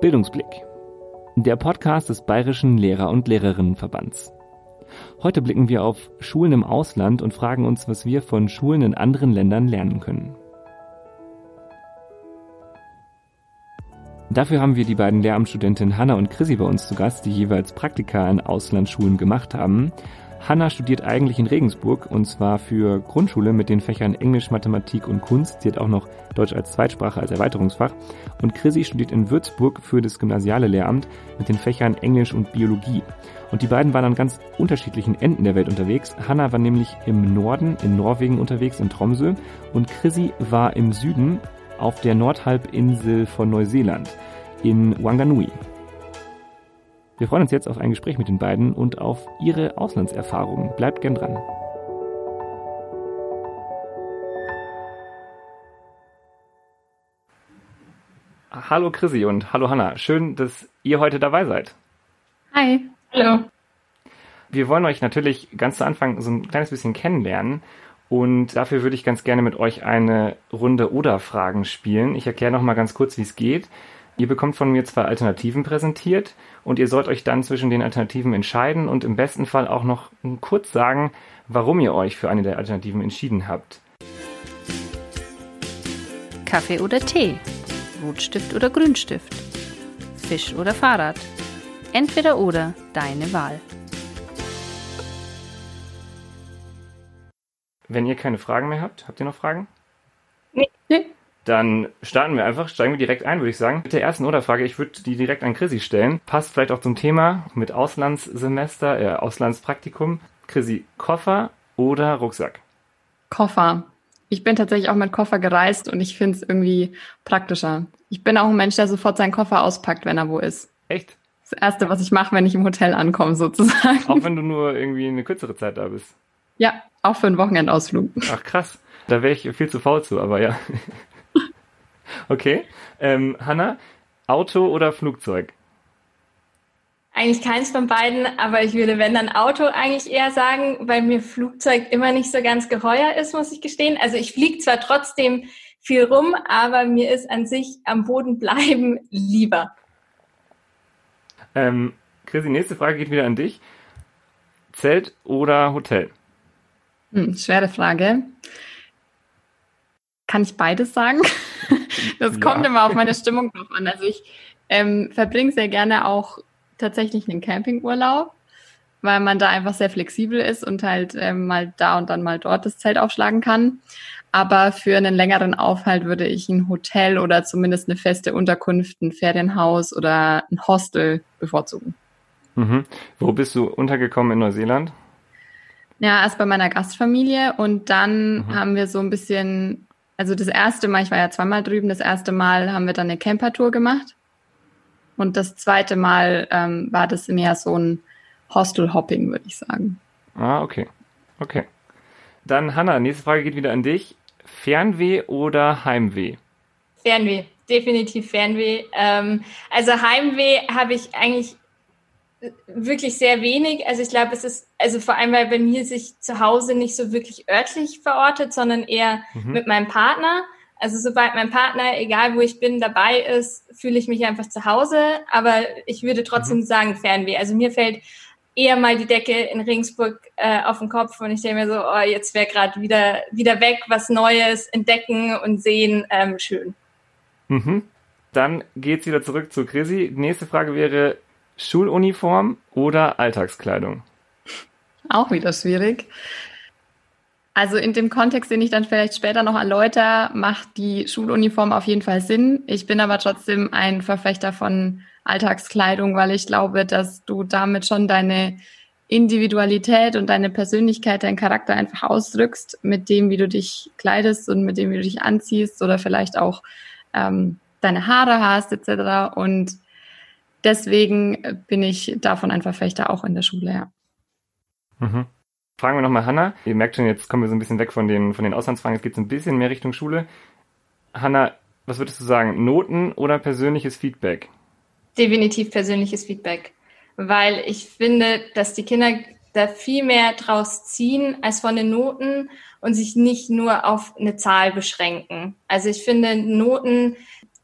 Bildungsblick. Der Podcast des Bayerischen Lehrer- und Lehrerinnenverbands. Heute blicken wir auf Schulen im Ausland und fragen uns, was wir von Schulen in anderen Ländern lernen können. Dafür haben wir die beiden Lehramtsstudentinnen Hanna und Chrissy bei uns zu Gast, die jeweils Praktika in Auslandsschulen gemacht haben. Hanna studiert eigentlich in Regensburg und zwar für Grundschule mit den Fächern Englisch, Mathematik und Kunst. Sie hat auch noch Deutsch als Zweitsprache als Erweiterungsfach. Und Chrissy studiert in Würzburg für das gymnasiale Lehramt mit den Fächern Englisch und Biologie. Und die beiden waren an ganz unterschiedlichen Enden der Welt unterwegs. Hanna war nämlich im Norden in Norwegen unterwegs, in Tromsø. Und Chrissy war im Süden auf der Nordhalbinsel von Neuseeland, in Wanganui. Wir freuen uns jetzt auf ein Gespräch mit den beiden und auf ihre Auslandserfahrungen. Bleibt gern dran. Hallo Chrissy und hallo Hanna. Schön, dass ihr heute dabei seid. Hi. Hallo. Wir wollen euch natürlich ganz zu Anfang so ein kleines bisschen kennenlernen. Und dafür würde ich ganz gerne mit euch eine Runde Oder-Fragen spielen. Ich erkläre noch mal ganz kurz, wie es geht. Ihr bekommt von mir zwei Alternativen präsentiert und ihr sollt euch dann zwischen den Alternativen entscheiden und im besten Fall auch noch kurz sagen, warum ihr euch für eine der Alternativen entschieden habt. Kaffee oder Tee? Rotstift oder Grünstift? Fisch oder Fahrrad? Entweder oder, deine Wahl. Wenn ihr keine Fragen mehr habt, habt ihr noch Fragen? Nee. nee. Dann starten wir einfach, steigen wir direkt ein, würde ich sagen. Mit der ersten Oder-Frage, ich würde die direkt an Chrissy stellen. Passt vielleicht auch zum Thema mit Auslandssemester, äh, Auslandspraktikum. Chrissy, Koffer oder Rucksack? Koffer. Ich bin tatsächlich auch mit Koffer gereist und ich finde es irgendwie praktischer. Ich bin auch ein Mensch, der sofort seinen Koffer auspackt, wenn er wo ist. Echt? Das Erste, was ich mache, wenn ich im Hotel ankomme, sozusagen. Auch wenn du nur irgendwie eine kürzere Zeit da bist? Ja, auch für einen Wochenendausflug. Ach krass. Da wäre ich viel zu faul zu, aber ja. Okay. Ähm, Hanna, Auto oder Flugzeug? Eigentlich keins von beiden, aber ich würde, wenn dann Auto eigentlich eher sagen, weil mir Flugzeug immer nicht so ganz geheuer ist, muss ich gestehen. Also ich fliege zwar trotzdem viel rum, aber mir ist an sich am Boden bleiben lieber. Ähm, Chrissy, nächste Frage geht wieder an dich. Zelt oder Hotel? Hm, schwere Frage. Kann ich beides sagen? Das ja. kommt immer auf meine Stimmung drauf an. Also ich ähm, verbringe sehr gerne auch tatsächlich einen Campingurlaub, weil man da einfach sehr flexibel ist und halt ähm, mal da und dann mal dort das Zelt aufschlagen kann. Aber für einen längeren Aufhalt würde ich ein Hotel oder zumindest eine feste Unterkunft, ein Ferienhaus oder ein Hostel bevorzugen. Mhm. Wo bist du untergekommen in Neuseeland? Ja, erst bei meiner Gastfamilie und dann mhm. haben wir so ein bisschen also das erste Mal, ich war ja zweimal drüben, das erste Mal haben wir dann eine Campertour gemacht. Und das zweite Mal ähm, war das mehr so ein Hostel-Hopping, würde ich sagen. Ah, okay. Okay. Dann Hanna, nächste Frage geht wieder an dich. Fernweh oder Heimweh? Fernweh, definitiv Fernweh. Ähm, also Heimweh habe ich eigentlich wirklich sehr wenig. Also ich glaube, es ist, also vor allem, weil bei mir sich zu Hause nicht so wirklich örtlich verortet, sondern eher mhm. mit meinem Partner. Also sobald mein Partner, egal wo ich bin, dabei ist, fühle ich mich einfach zu Hause. Aber ich würde trotzdem mhm. sagen Fernweh. Also mir fällt eher mal die Decke in Regensburg äh, auf den Kopf und ich denke mir so, oh, jetzt wäre gerade wieder, wieder weg, was Neues entdecken und sehen, ähm, schön. Mhm. Dann geht's wieder zurück zu Chrissy. Nächste Frage wäre, Schuluniform oder Alltagskleidung? Auch wieder schwierig. Also in dem Kontext, den ich dann vielleicht später noch erläutere, macht die Schuluniform auf jeden Fall Sinn. Ich bin aber trotzdem ein Verfechter von Alltagskleidung, weil ich glaube, dass du damit schon deine Individualität und deine Persönlichkeit, deinen Charakter einfach ausdrückst mit dem, wie du dich kleidest und mit dem, wie du dich anziehst oder vielleicht auch ähm, deine Haare hast etc. Und deswegen bin ich davon ein Verfechter auch in der Schule, ja. Mhm. Fragen wir nochmal Hanna. Ihr merkt schon, jetzt kommen wir so ein bisschen weg von den, von den Auslandsfragen. Jetzt geht es ein bisschen mehr Richtung Schule. Hanna, was würdest du sagen? Noten oder persönliches Feedback? Definitiv persönliches Feedback. Weil ich finde, dass die Kinder da viel mehr draus ziehen als von den Noten und sich nicht nur auf eine Zahl beschränken. Also ich finde Noten,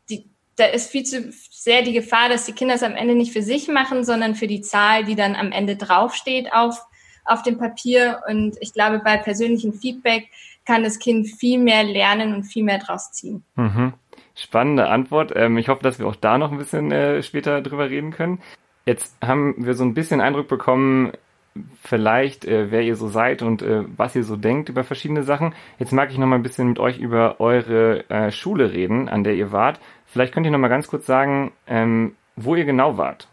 die, da ist viel zu sehr die Gefahr, dass die Kinder es am Ende nicht für sich machen, sondern für die Zahl, die dann am Ende draufsteht auf, auf dem Papier. Und ich glaube, bei persönlichem Feedback kann das Kind viel mehr lernen und viel mehr draus ziehen. Mhm. Spannende Antwort. Ähm, ich hoffe, dass wir auch da noch ein bisschen äh, später drüber reden können. Jetzt haben wir so ein bisschen Eindruck bekommen, vielleicht, äh, wer ihr so seid und äh, was ihr so denkt über verschiedene Sachen. Jetzt mag ich noch mal ein bisschen mit euch über eure äh, Schule reden, an der ihr wart. Vielleicht könnt ihr noch mal ganz kurz sagen, ähm, wo ihr genau wart.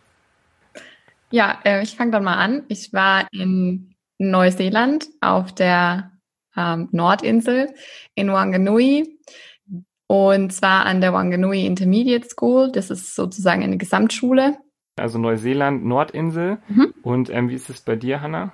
Ja, äh, ich fange dann mal an. Ich war in Neuseeland auf der ähm, Nordinsel in Wanganui und zwar an der Wanganui Intermediate School. Das ist sozusagen eine Gesamtschule also Neuseeland, Nordinsel. Mhm. Und ähm, wie ist es bei dir, Hanna?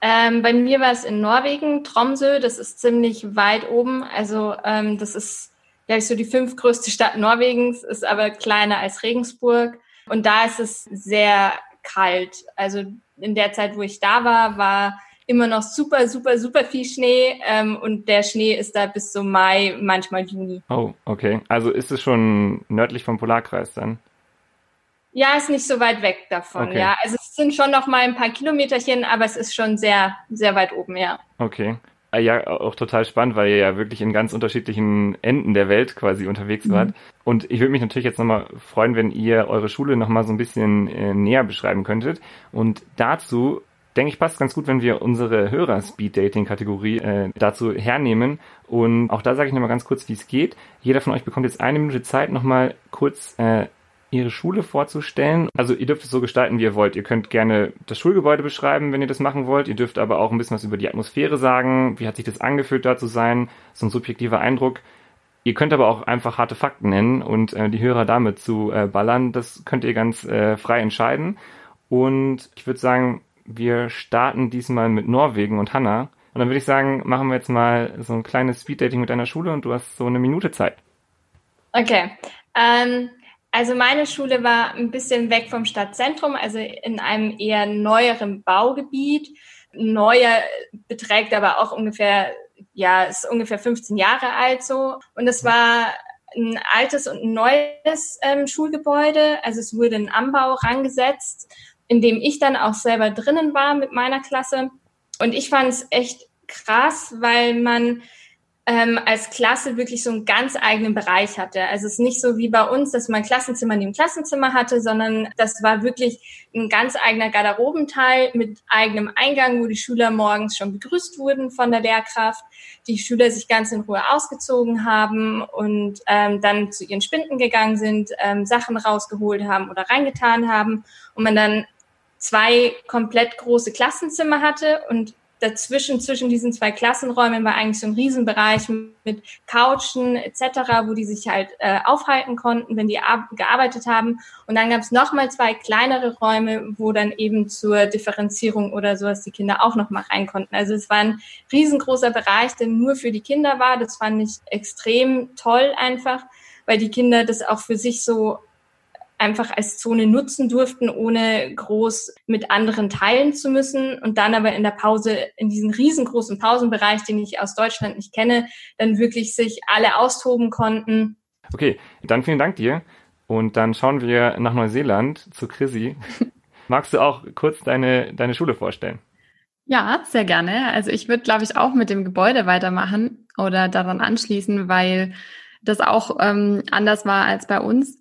Ähm, bei mir war es in Norwegen, Tromsø, das ist ziemlich weit oben. Also ähm, das ist, glaube ich, so die fünftgrößte Stadt Norwegens, ist aber kleiner als Regensburg. Und da ist es sehr kalt. Also in der Zeit, wo ich da war, war immer noch super, super, super viel Schnee ähm, und der Schnee ist da bis zum Mai, manchmal Juni. Oh, okay. Also ist es schon nördlich vom Polarkreis dann? Ja, ist nicht so weit weg davon, okay. ja. Also es sind schon noch mal ein paar Kilometerchen, aber es ist schon sehr, sehr weit oben, ja. Okay. Ah, ja, auch total spannend, weil ihr ja wirklich in ganz unterschiedlichen Enden der Welt quasi unterwegs wart. Mhm. Und ich würde mich natürlich jetzt nochmal freuen, wenn ihr eure Schule nochmal so ein bisschen äh, näher beschreiben könntet. Und dazu denke ich, passt ganz gut, wenn wir unsere Hörer-Speed-Dating-Kategorie äh, dazu hernehmen. Und auch da sage ich nochmal ganz kurz, wie es geht. Jeder von euch bekommt jetzt eine Minute Zeit, nochmal kurz äh, Ihre Schule vorzustellen. Also ihr dürft es so gestalten, wie ihr wollt. Ihr könnt gerne das Schulgebäude beschreiben, wenn ihr das machen wollt. Ihr dürft aber auch ein bisschen was über die Atmosphäre sagen. Wie hat sich das angefühlt, da zu sein? So ein subjektiver Eindruck. Ihr könnt aber auch einfach harte Fakten nennen und äh, die Hörer damit zu äh, ballern. Das könnt ihr ganz äh, frei entscheiden. Und ich würde sagen, wir starten diesmal mit Norwegen und Hanna. Und dann würde ich sagen, machen wir jetzt mal so ein kleines Speeddating mit deiner Schule und du hast so eine Minute Zeit. Okay. Ähm, also meine Schule war ein bisschen weg vom Stadtzentrum, also in einem eher neueren Baugebiet. Neuer beträgt aber auch ungefähr, ja, ist ungefähr 15 Jahre alt so. Und es war ein altes und neues ähm, Schulgebäude. Also es wurde ein Anbau rangesetzt, in dem ich dann auch selber drinnen war mit meiner Klasse. Und ich fand es echt krass, weil man ähm, als Klasse wirklich so einen ganz eigenen Bereich hatte. Also es ist nicht so wie bei uns, dass man Klassenzimmer neben Klassenzimmer hatte, sondern das war wirklich ein ganz eigener Garderobenteil mit eigenem Eingang, wo die Schüler morgens schon begrüßt wurden von der Lehrkraft, die Schüler sich ganz in Ruhe ausgezogen haben und ähm, dann zu ihren Spinden gegangen sind, ähm, Sachen rausgeholt haben oder reingetan haben und man dann zwei komplett große Klassenzimmer hatte und dazwischen, zwischen diesen zwei Klassenräumen war eigentlich so ein Riesenbereich mit Couchen etc., wo die sich halt äh, aufhalten konnten, wenn die gearbeitet haben. Und dann gab es nochmal zwei kleinere Räume, wo dann eben zur Differenzierung oder sowas die Kinder auch nochmal rein konnten. Also es war ein riesengroßer Bereich, der nur für die Kinder war. Das fand ich extrem toll einfach, weil die Kinder das auch für sich so einfach als Zone nutzen durften, ohne groß mit anderen teilen zu müssen und dann aber in der Pause, in diesen riesengroßen Pausenbereich, den ich aus Deutschland nicht kenne, dann wirklich sich alle austoben konnten. Okay, dann vielen Dank dir und dann schauen wir nach Neuseeland zu Chrissy. Magst du auch kurz deine, deine Schule vorstellen? Ja, sehr gerne. Also ich würde, glaube ich, auch mit dem Gebäude weitermachen oder daran anschließen, weil das auch ähm, anders war als bei uns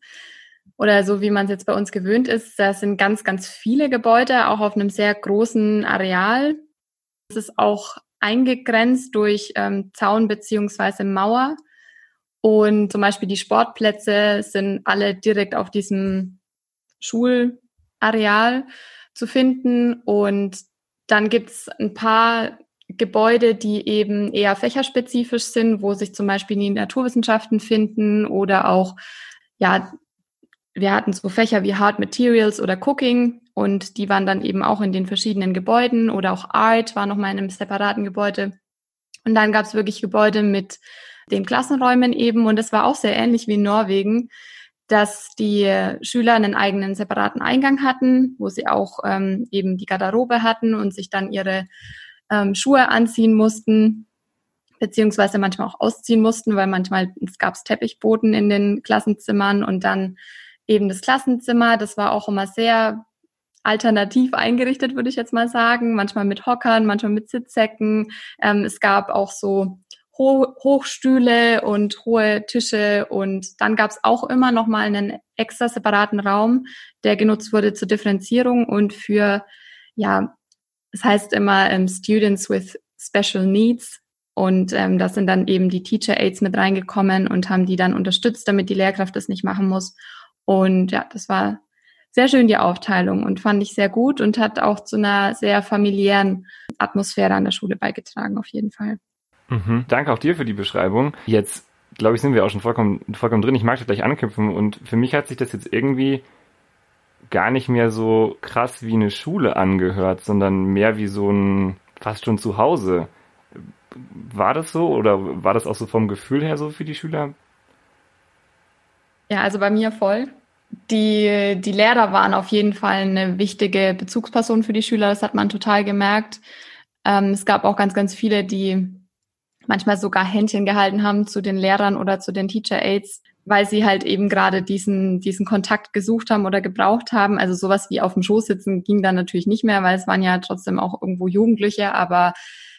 oder so wie man es jetzt bei uns gewöhnt ist, da sind ganz, ganz viele Gebäude, auch auf einem sehr großen Areal. Es ist auch eingegrenzt durch ähm, Zaun beziehungsweise Mauer. Und zum Beispiel die Sportplätze sind alle direkt auf diesem Schulareal zu finden. Und dann gibt es ein paar Gebäude, die eben eher fächerspezifisch sind, wo sich zum Beispiel die Naturwissenschaften finden oder auch ja wir hatten so Fächer wie Hard Materials oder Cooking und die waren dann eben auch in den verschiedenen Gebäuden oder auch Art war nochmal in einem separaten Gebäude. Und dann gab es wirklich Gebäude mit den Klassenräumen eben und das war auch sehr ähnlich wie in Norwegen. dass die Schüler einen eigenen separaten Eingang hatten, wo sie auch ähm, eben die Garderobe hatten und sich dann ihre ähm, Schuhe anziehen mussten, beziehungsweise manchmal auch ausziehen mussten, weil manchmal gab es Teppichboden in den Klassenzimmern und dann eben das Klassenzimmer. Das war auch immer sehr alternativ eingerichtet, würde ich jetzt mal sagen. Manchmal mit Hockern, manchmal mit Sitzsäcken. Ähm, es gab auch so Ho Hochstühle und hohe Tische und dann gab es auch immer noch mal einen extra separaten Raum, der genutzt wurde zur Differenzierung und für ja, es heißt immer ähm, Students with Special Needs und ähm, da sind dann eben die Teacher Aids mit reingekommen und haben die dann unterstützt, damit die Lehrkraft das nicht machen muss. Und ja, das war sehr schön die Aufteilung und fand ich sehr gut und hat auch zu einer sehr familiären Atmosphäre an der Schule beigetragen, auf jeden Fall. Mhm. Danke auch dir für die Beschreibung. Jetzt, glaube ich, sind wir auch schon vollkommen, vollkommen drin. Ich mag das gleich anknüpfen und für mich hat sich das jetzt irgendwie gar nicht mehr so krass wie eine Schule angehört, sondern mehr wie so ein fast schon zu Hause. War das so oder war das auch so vom Gefühl her so für die Schüler? Ja, also bei mir voll. Die, die Lehrer waren auf jeden Fall eine wichtige Bezugsperson für die Schüler. Das hat man total gemerkt. Ähm, es gab auch ganz, ganz viele, die manchmal sogar Händchen gehalten haben zu den Lehrern oder zu den Teacher Aids, weil sie halt eben gerade diesen, diesen Kontakt gesucht haben oder gebraucht haben. Also sowas wie auf dem Schoß sitzen ging dann natürlich nicht mehr, weil es waren ja trotzdem auch irgendwo Jugendliche, aber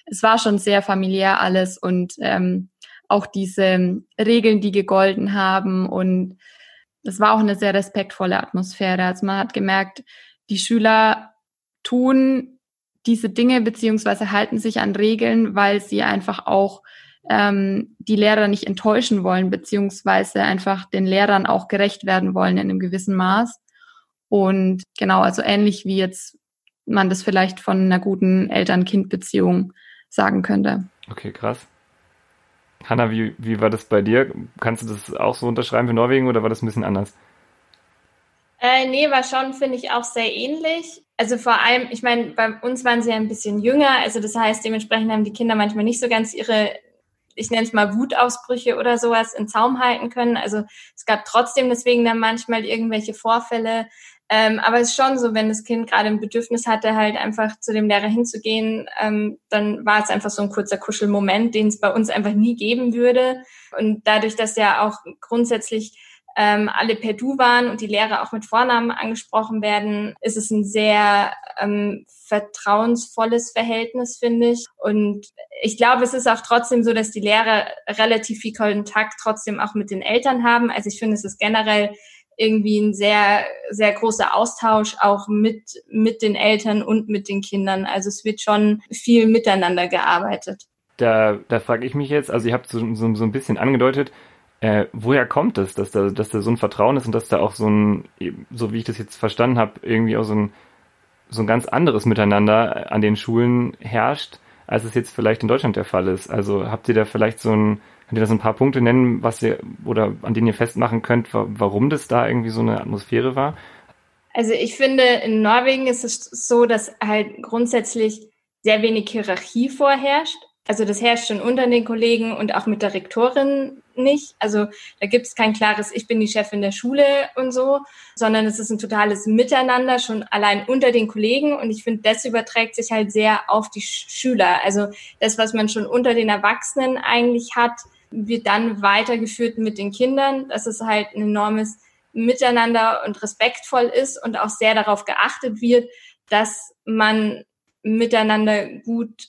es war schon sehr familiär alles und ähm, auch diese Regeln, die gegolten haben und es war auch eine sehr respektvolle Atmosphäre. Also man hat gemerkt, die Schüler tun diese Dinge beziehungsweise halten sich an Regeln, weil sie einfach auch ähm, die Lehrer nicht enttäuschen wollen, beziehungsweise einfach den Lehrern auch gerecht werden wollen in einem gewissen Maß. Und genau, also ähnlich wie jetzt man das vielleicht von einer guten Eltern-Kind-Beziehung sagen könnte. Okay, krass. Hanna, wie, wie war das bei dir? Kannst du das auch so unterschreiben für Norwegen oder war das ein bisschen anders? Äh, nee, war schon, finde ich, auch sehr ähnlich. Also vor allem, ich meine, bei uns waren sie ja ein bisschen jünger, also das heißt, dementsprechend haben die Kinder manchmal nicht so ganz ihre, ich nenne es mal Wutausbrüche oder sowas in Zaum halten können. Also es gab trotzdem deswegen dann manchmal irgendwelche Vorfälle. Ähm, aber es ist schon so, wenn das Kind gerade ein Bedürfnis hatte, halt einfach zu dem Lehrer hinzugehen, ähm, dann war es einfach so ein kurzer Kuschelmoment, den es bei uns einfach nie geben würde. Und dadurch, dass ja auch grundsätzlich ähm, alle per Du waren und die Lehrer auch mit Vornamen angesprochen werden, ist es ein sehr ähm, vertrauensvolles Verhältnis, finde ich. Und ich glaube, es ist auch trotzdem so, dass die Lehrer relativ viel Kontakt trotzdem auch mit den Eltern haben. Also ich finde, es ist generell irgendwie ein sehr, sehr großer Austausch auch mit, mit den Eltern und mit den Kindern. Also es wird schon viel miteinander gearbeitet. Da, da frage ich mich jetzt, also ihr habt so, so, so ein bisschen angedeutet, äh, woher kommt es, dass da, dass da so ein Vertrauen ist und dass da auch so ein, so wie ich das jetzt verstanden habe, irgendwie auch so ein, so ein ganz anderes Miteinander an den Schulen herrscht, als es jetzt vielleicht in Deutschland der Fall ist. Also habt ihr da vielleicht so ein, Könnt ihr das ein paar Punkte nennen, was ihr oder an denen ihr festmachen könnt, warum das da irgendwie so eine Atmosphäre war? Also ich finde, in Norwegen ist es so, dass halt grundsätzlich sehr wenig Hierarchie vorherrscht. Also das herrscht schon unter den Kollegen und auch mit der Rektorin nicht. Also da gibt es kein klares, ich bin die Chefin der Schule und so, sondern es ist ein totales Miteinander schon allein unter den Kollegen. Und ich finde, das überträgt sich halt sehr auf die Schüler. Also das, was man schon unter den Erwachsenen eigentlich hat, wird dann weitergeführt mit den Kindern, dass es halt ein enormes Miteinander und respektvoll ist und auch sehr darauf geachtet wird, dass man miteinander gut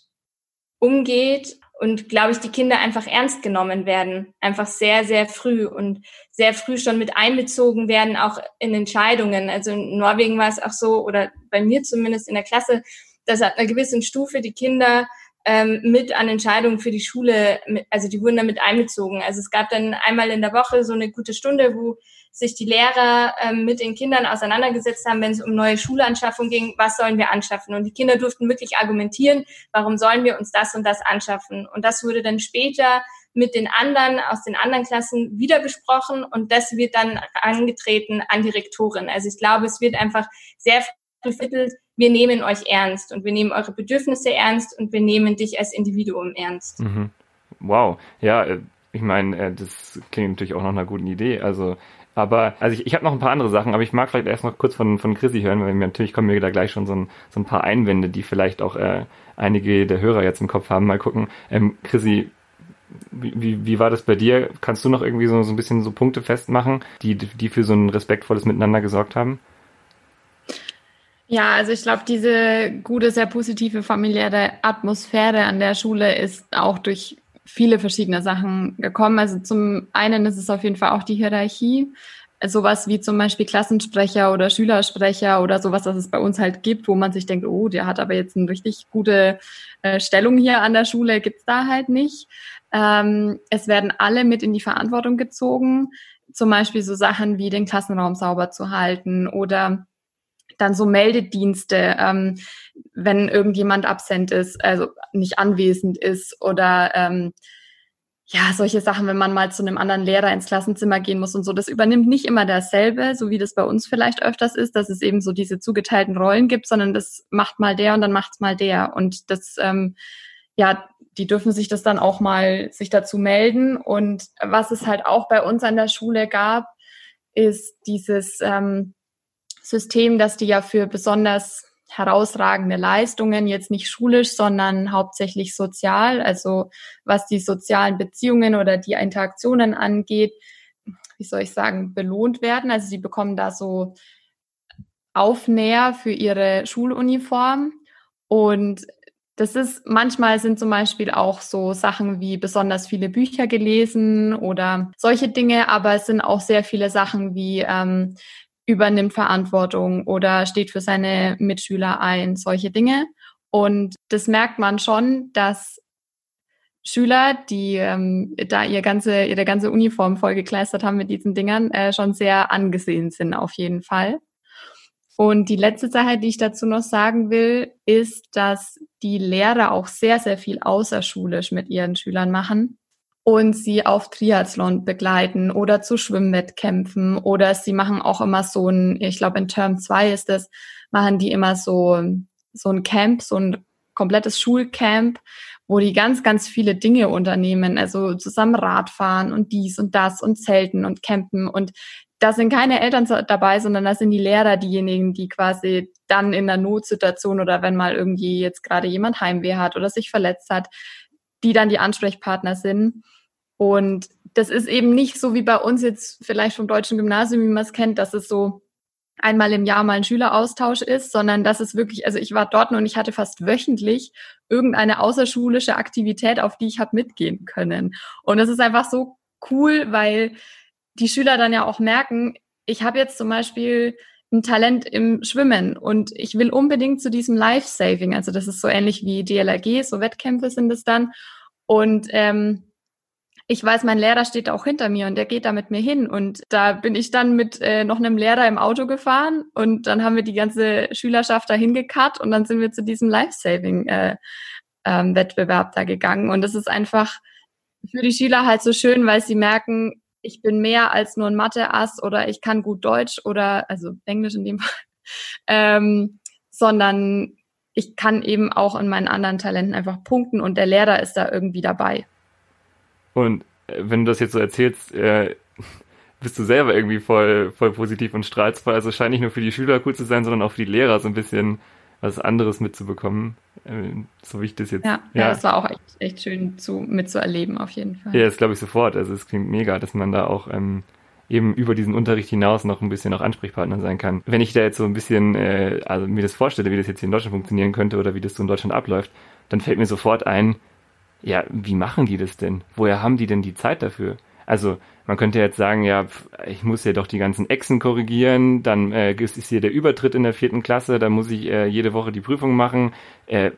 umgeht und glaube ich, die Kinder einfach ernst genommen werden, einfach sehr, sehr früh und sehr früh schon mit einbezogen werden, auch in Entscheidungen. Also in Norwegen war es auch so, oder bei mir zumindest in der Klasse, dass ab einer gewissen Stufe die Kinder ähm, mit an Entscheidungen für die Schule, also die wurden damit einbezogen. Also es gab dann einmal in der Woche so eine gute Stunde, wo sich die Lehrer ähm, mit den Kindern auseinandergesetzt haben, wenn es um neue Schulanschaffung ging, was sollen wir anschaffen. Und die Kinder durften wirklich argumentieren, warum sollen wir uns das und das anschaffen. Und das wurde dann später mit den anderen aus den anderen Klassen wieder besprochen und das wird dann angetreten an die Rektorin. Also ich glaube, es wird einfach sehr vermittelt, wir nehmen euch ernst und wir nehmen eure Bedürfnisse ernst und wir nehmen dich als Individuum ernst. Mhm. Wow, ja, äh, ich meine, äh, das klingt natürlich auch noch einer guten Idee. Also, aber, also ich, ich habe noch ein paar andere Sachen, aber ich mag vielleicht erst noch kurz von, von Chrissy hören, weil mir natürlich kommen mir da gleich schon so ein, so ein paar Einwände, die vielleicht auch äh, einige der Hörer jetzt im Kopf haben. Mal gucken. Ähm, Chrissy, wie, wie, wie war das bei dir? Kannst du noch irgendwie so, so ein bisschen so Punkte festmachen, die, die für so ein respektvolles Miteinander gesorgt haben? Ja, also ich glaube, diese gute, sehr positive familiäre Atmosphäre an der Schule ist auch durch viele verschiedene Sachen gekommen. Also zum einen ist es auf jeden Fall auch die Hierarchie. Sowas wie zum Beispiel Klassensprecher oder Schülersprecher oder sowas, was es bei uns halt gibt, wo man sich denkt, oh, der hat aber jetzt eine richtig gute äh, Stellung hier an der Schule, gibt's da halt nicht. Ähm, es werden alle mit in die Verantwortung gezogen. Zum Beispiel so Sachen wie den Klassenraum sauber zu halten oder dann so Meldedienste, ähm, wenn irgendjemand absent ist, also nicht anwesend ist oder ähm, ja, solche Sachen, wenn man mal zu einem anderen Lehrer ins Klassenzimmer gehen muss und so, das übernimmt nicht immer derselbe, so wie das bei uns vielleicht öfters ist, dass es eben so diese zugeteilten Rollen gibt, sondern das macht mal der und dann macht's mal der. Und das, ähm, ja, die dürfen sich das dann auch mal sich dazu melden. Und was es halt auch bei uns an der Schule gab, ist dieses ähm, System, dass die ja für besonders herausragende Leistungen, jetzt nicht schulisch, sondern hauptsächlich sozial, also was die sozialen Beziehungen oder die Interaktionen angeht, wie soll ich sagen, belohnt werden. Also sie bekommen da so Aufnäher für ihre Schuluniform und das ist, manchmal sind zum Beispiel auch so Sachen wie besonders viele Bücher gelesen oder solche Dinge, aber es sind auch sehr viele Sachen wie ähm, übernimmt Verantwortung oder steht für seine Mitschüler ein, solche Dinge. Und das merkt man schon, dass Schüler, die ähm, da ihr ganze, ihre ganze Uniform vollgekleistert haben mit diesen Dingern, äh, schon sehr angesehen sind auf jeden Fall. Und die letzte Sache, die ich dazu noch sagen will, ist, dass die Lehrer auch sehr, sehr viel außerschulisch mit ihren Schülern machen und sie auf Triathlon begleiten oder zu Schwimmwettkämpfen oder sie machen auch immer so ein, ich glaube in Term 2 ist das, machen die immer so, so ein Camp, so ein komplettes Schulcamp, wo die ganz, ganz viele Dinge unternehmen, also zusammen Radfahren und dies und das und Zelten und Campen und da sind keine Eltern dabei, sondern da sind die Lehrer diejenigen, die quasi dann in der Notsituation oder wenn mal irgendwie jetzt gerade jemand Heimweh hat oder sich verletzt hat, die dann die Ansprechpartner sind. Und das ist eben nicht so wie bei uns jetzt vielleicht vom deutschen Gymnasium, wie man es kennt, dass es so einmal im Jahr mal ein Schüleraustausch ist, sondern dass es wirklich, also ich war dort und ich hatte fast wöchentlich irgendeine außerschulische Aktivität, auf die ich habe mitgehen können. Und das ist einfach so cool, weil die Schüler dann ja auch merken, ich habe jetzt zum Beispiel ein Talent im Schwimmen und ich will unbedingt zu diesem Life-Saving, also das ist so ähnlich wie DLRG, so Wettkämpfe sind es dann. Und ähm, ich weiß, mein Lehrer steht auch hinter mir und der geht da mit mir hin. Und da bin ich dann mit äh, noch einem Lehrer im Auto gefahren und dann haben wir die ganze Schülerschaft dahin gekarrt und dann sind wir zu diesem Life-Saving-Wettbewerb äh, ähm, da gegangen. Und das ist einfach für die Schüler halt so schön, weil sie merken, ich bin mehr als nur ein Mathe-Ass oder ich kann gut Deutsch oder, also Englisch in dem Fall, ähm, sondern ich kann eben auch in meinen anderen Talenten einfach punkten und der Lehrer ist da irgendwie dabei. Und äh, wenn du das jetzt so erzählst, äh, bist du selber irgendwie voll, voll positiv und strahlst voll. Also scheint nicht nur für die Schüler cool zu sein, sondern auch für die Lehrer so ein bisschen was anderes mitzubekommen. Äh, so wie ich das jetzt. Ja, ja. ja das war auch echt, echt schön zu, mitzuerleben, auf jeden Fall. Ja, das glaube ich sofort. Also es klingt mega, dass man da auch ähm, eben über diesen Unterricht hinaus noch ein bisschen auch Ansprechpartner sein kann. Wenn ich da jetzt so ein bisschen, äh, also mir das vorstelle, wie das jetzt hier in Deutschland funktionieren könnte oder wie das so in Deutschland abläuft, dann fällt mir sofort ein, ja, wie machen die das denn? Woher haben die denn die Zeit dafür? Also man könnte jetzt sagen, ja, ich muss ja doch die ganzen Echsen korrigieren, dann äh, ist hier der Übertritt in der vierten Klasse, da muss ich äh, jede Woche die Prüfung machen. Äh,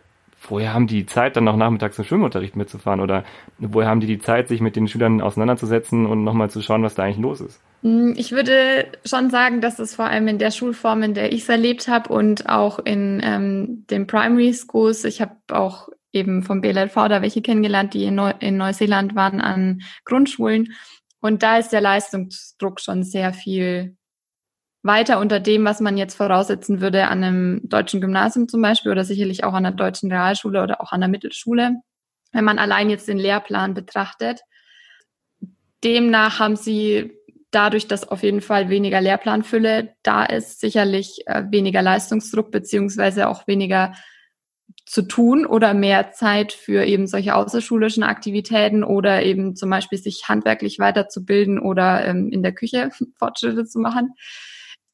woher haben die Zeit, dann noch nachmittags zum Schwimmunterricht mitzufahren? Oder woher haben die die Zeit, sich mit den Schülern auseinanderzusetzen und nochmal zu schauen, was da eigentlich los ist? Hm, ich würde schon sagen, dass es vor allem in der Schulform, in der ich es erlebt habe und auch in ähm, den Primary Schools, ich habe auch eben vom BLV da welche kennengelernt, die in, Neu in Neuseeland waren an Grundschulen. Und da ist der Leistungsdruck schon sehr viel weiter unter dem, was man jetzt voraussetzen würde an einem deutschen Gymnasium zum Beispiel oder sicherlich auch an einer deutschen Realschule oder auch an der Mittelschule, wenn man allein jetzt den Lehrplan betrachtet. demnach haben sie dadurch, dass auf jeden Fall weniger Lehrplanfülle da ist, sicherlich äh, weniger Leistungsdruck beziehungsweise auch weniger zu tun oder mehr Zeit für eben solche außerschulischen Aktivitäten oder eben zum Beispiel sich handwerklich weiterzubilden oder ähm, in der Küche Fortschritte zu machen.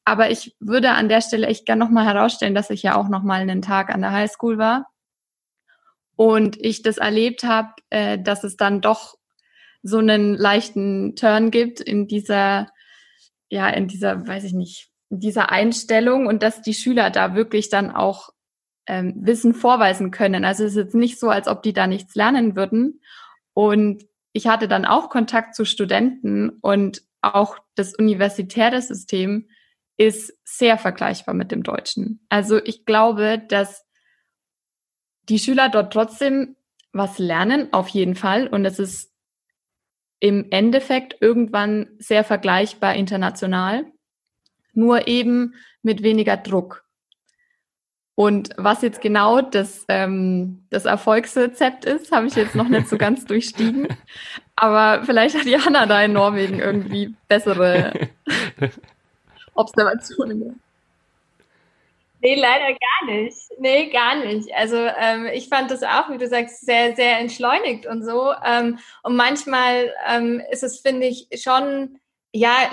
Aber ich würde an der Stelle echt gerne nochmal herausstellen, dass ich ja auch nochmal einen Tag an der Highschool war und ich das erlebt habe, äh, dass es dann doch so einen leichten Turn gibt in dieser, ja, in dieser, weiß ich nicht, dieser Einstellung und dass die Schüler da wirklich dann auch ähm, Wissen vorweisen können. Also es ist jetzt nicht so, als ob die da nichts lernen würden. Und ich hatte dann auch Kontakt zu Studenten und auch das universitäre System ist sehr vergleichbar mit dem Deutschen. Also ich glaube, dass die Schüler dort trotzdem was lernen, auf jeden Fall. Und es ist im Endeffekt irgendwann sehr vergleichbar international, nur eben mit weniger Druck. Und was jetzt genau das, ähm, das Erfolgsrezept ist, habe ich jetzt noch nicht so ganz durchstiegen. Aber vielleicht hat Jana da in Norwegen irgendwie bessere Observationen. Nee, leider gar nicht. Nee, gar nicht. Also ähm, ich fand das auch, wie du sagst, sehr, sehr entschleunigt und so. Ähm, und manchmal ähm, ist es, finde ich, schon ja,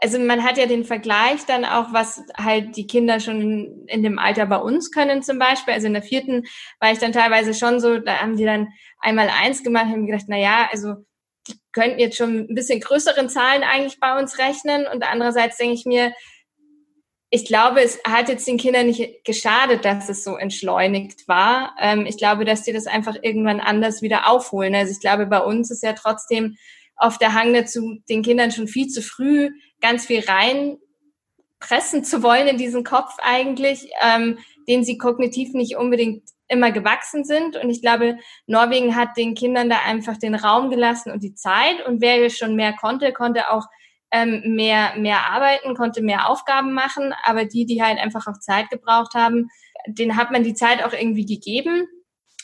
also man hat ja den Vergleich dann auch, was halt die Kinder schon in dem Alter bei uns können zum Beispiel. Also in der vierten war ich dann teilweise schon so, da haben die dann einmal eins gemacht und haben gedacht, na ja, also die könnten jetzt schon ein bisschen größeren Zahlen eigentlich bei uns rechnen. Und andererseits denke ich mir, ich glaube, es hat jetzt den Kindern nicht geschadet, dass es so entschleunigt war. Ähm, ich glaube, dass die das einfach irgendwann anders wieder aufholen. Also ich glaube, bei uns ist ja trotzdem auf der Hang dazu, den Kindern schon viel zu früh ganz viel reinpressen zu wollen in diesen Kopf eigentlich, ähm, den sie kognitiv nicht unbedingt immer gewachsen sind. Und ich glaube, Norwegen hat den Kindern da einfach den Raum gelassen und die Zeit. Und wer schon mehr konnte, konnte auch ähm, mehr, mehr arbeiten, konnte mehr Aufgaben machen. Aber die, die halt einfach auch Zeit gebraucht haben, denen hat man die Zeit auch irgendwie gegeben.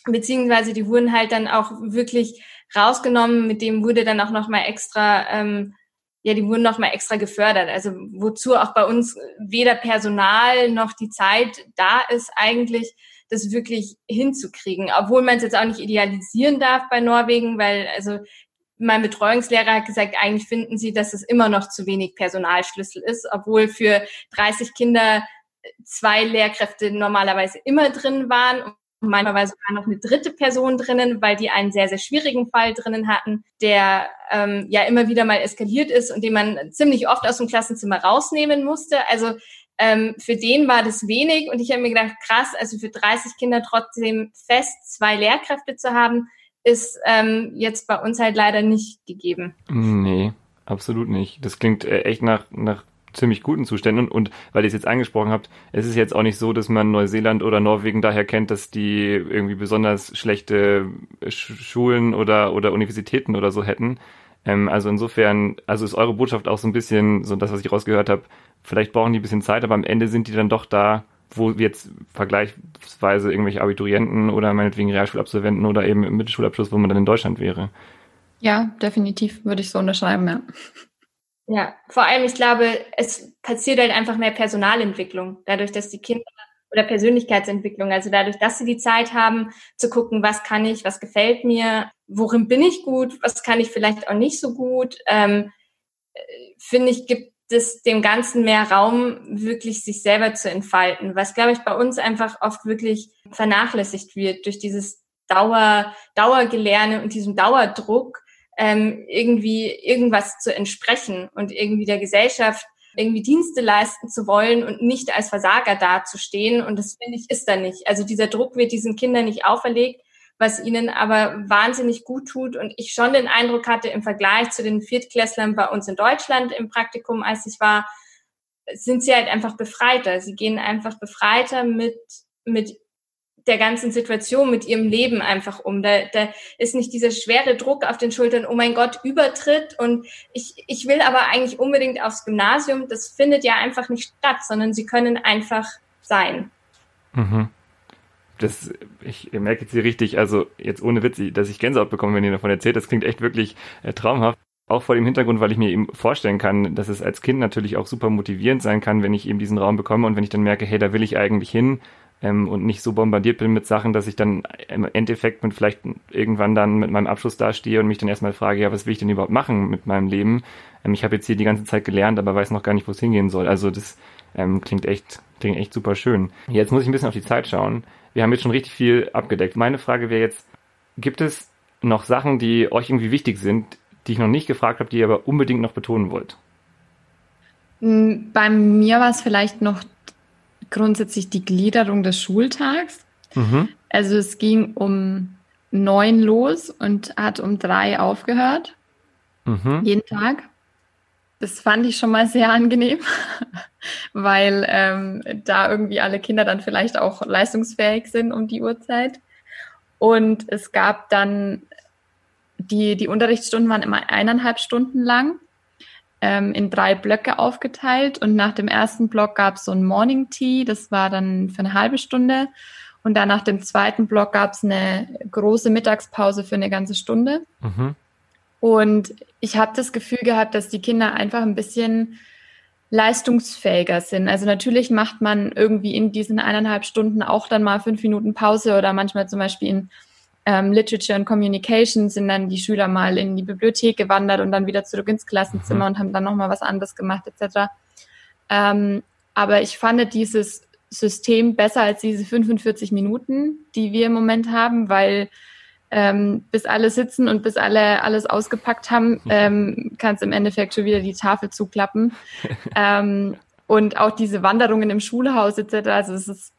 Beziehungsweise die wurden halt dann auch wirklich rausgenommen, mit dem wurde dann auch nochmal extra, ähm, ja, die wurden nochmal extra gefördert. Also wozu auch bei uns weder Personal noch die Zeit da ist eigentlich, das wirklich hinzukriegen. Obwohl man es jetzt auch nicht idealisieren darf bei Norwegen, weil also mein Betreuungslehrer hat gesagt, eigentlich finden sie, dass es immer noch zu wenig Personalschlüssel ist, obwohl für 30 Kinder zwei Lehrkräfte normalerweise immer drin waren Manchmal war sogar noch eine dritte Person drinnen, weil die einen sehr, sehr schwierigen Fall drinnen hatten, der ähm, ja immer wieder mal eskaliert ist und den man ziemlich oft aus dem Klassenzimmer rausnehmen musste. Also ähm, für den war das wenig und ich habe mir gedacht, krass, also für 30 Kinder trotzdem fest zwei Lehrkräfte zu haben, ist ähm, jetzt bei uns halt leider nicht gegeben. Nee, absolut nicht. Das klingt äh, echt nach, nach ziemlich guten Zuständen. Und weil ihr es jetzt angesprochen habt, es ist jetzt auch nicht so, dass man Neuseeland oder Norwegen daher kennt, dass die irgendwie besonders schlechte Schulen oder, oder Universitäten oder so hätten. Ähm, also insofern, also ist eure Botschaft auch so ein bisschen, so das, was ich rausgehört habe, vielleicht brauchen die ein bisschen Zeit, aber am Ende sind die dann doch da, wo jetzt vergleichsweise irgendwelche Abiturienten oder meinetwegen Realschulabsolventen oder eben im Mittelschulabschluss, wo man dann in Deutschland wäre. Ja, definitiv würde ich so unterschreiben, ja. Ja, vor allem, ich glaube, es passiert halt einfach mehr Personalentwicklung, dadurch, dass die Kinder oder Persönlichkeitsentwicklung, also dadurch, dass sie die Zeit haben zu gucken, was kann ich, was gefällt mir, worin bin ich gut, was kann ich vielleicht auch nicht so gut, ähm, finde ich, gibt es dem Ganzen mehr Raum, wirklich sich selber zu entfalten, was, glaube ich, bei uns einfach oft wirklich vernachlässigt wird durch dieses Dauer, Dauergelerne und diesem Dauerdruck, ähm, irgendwie irgendwas zu entsprechen und irgendwie der Gesellschaft irgendwie Dienste leisten zu wollen und nicht als Versager dazustehen. Und das finde ich ist da nicht. Also dieser Druck wird diesen Kindern nicht auferlegt, was ihnen aber wahnsinnig gut tut. Und ich schon den Eindruck hatte im Vergleich zu den Viertklässlern bei uns in Deutschland im Praktikum, als ich war, sind sie halt einfach befreiter. Sie gehen einfach befreiter mit, mit der ganzen Situation, mit ihrem Leben einfach um. Da, da ist nicht dieser schwere Druck auf den Schultern, oh mein Gott, Übertritt und ich, ich will aber eigentlich unbedingt aufs Gymnasium. Das findet ja einfach nicht statt, sondern sie können einfach sein. Mhm. Das, ich merke jetzt hier richtig, also jetzt ohne Witz, dass ich Gänsehaut bekomme, wenn ihr davon erzählt. Das klingt echt wirklich äh, traumhaft. Auch vor dem Hintergrund, weil ich mir eben vorstellen kann, dass es als Kind natürlich auch super motivierend sein kann, wenn ich eben diesen Raum bekomme und wenn ich dann merke, hey, da will ich eigentlich hin ähm, und nicht so bombardiert bin mit Sachen, dass ich dann im Endeffekt mit vielleicht irgendwann dann mit meinem Abschluss dastehe und mich dann erstmal frage, ja, was will ich denn überhaupt machen mit meinem Leben? Ähm, ich habe jetzt hier die ganze Zeit gelernt, aber weiß noch gar nicht, wo es hingehen soll. Also das ähm, klingt echt, klingt echt super schön. Jetzt muss ich ein bisschen auf die Zeit schauen. Wir haben jetzt schon richtig viel abgedeckt. Meine Frage wäre jetzt, gibt es noch Sachen, die euch irgendwie wichtig sind, die ich noch nicht gefragt habe, die ihr aber unbedingt noch betonen wollt? Hm, bei mir war es vielleicht noch grundsätzlich die Gliederung des Schultags. Mhm. Also es ging um neun los und hat um drei aufgehört. Mhm. Jeden Tag. Das fand ich schon mal sehr angenehm, weil ähm, da irgendwie alle Kinder dann vielleicht auch leistungsfähig sind um die Uhrzeit. Und es gab dann die, die Unterrichtsstunden waren immer eineinhalb Stunden lang, ähm, in drei Blöcke aufgeteilt. Und nach dem ersten Block gab es so ein Morning Tea, das war dann für eine halbe Stunde. Und dann nach dem zweiten Block gab es eine große Mittagspause für eine ganze Stunde. Mhm. Und ich habe das Gefühl gehabt, dass die Kinder einfach ein bisschen leistungsfähiger sind. Also natürlich macht man irgendwie in diesen eineinhalb Stunden auch dann mal fünf Minuten Pause oder manchmal zum Beispiel in ähm, Literature and Communication sind dann die Schüler mal in die Bibliothek gewandert und dann wieder zurück ins Klassenzimmer mhm. und haben dann nochmal was anderes gemacht etc. Ähm, aber ich fand dieses System besser als diese 45 Minuten, die wir im Moment haben, weil ähm, bis alle sitzen und bis alle alles ausgepackt haben, ähm, kann es im Endeffekt schon wieder die Tafel zuklappen. ähm, und auch diese Wanderungen im Schulhaus etc. Also es ist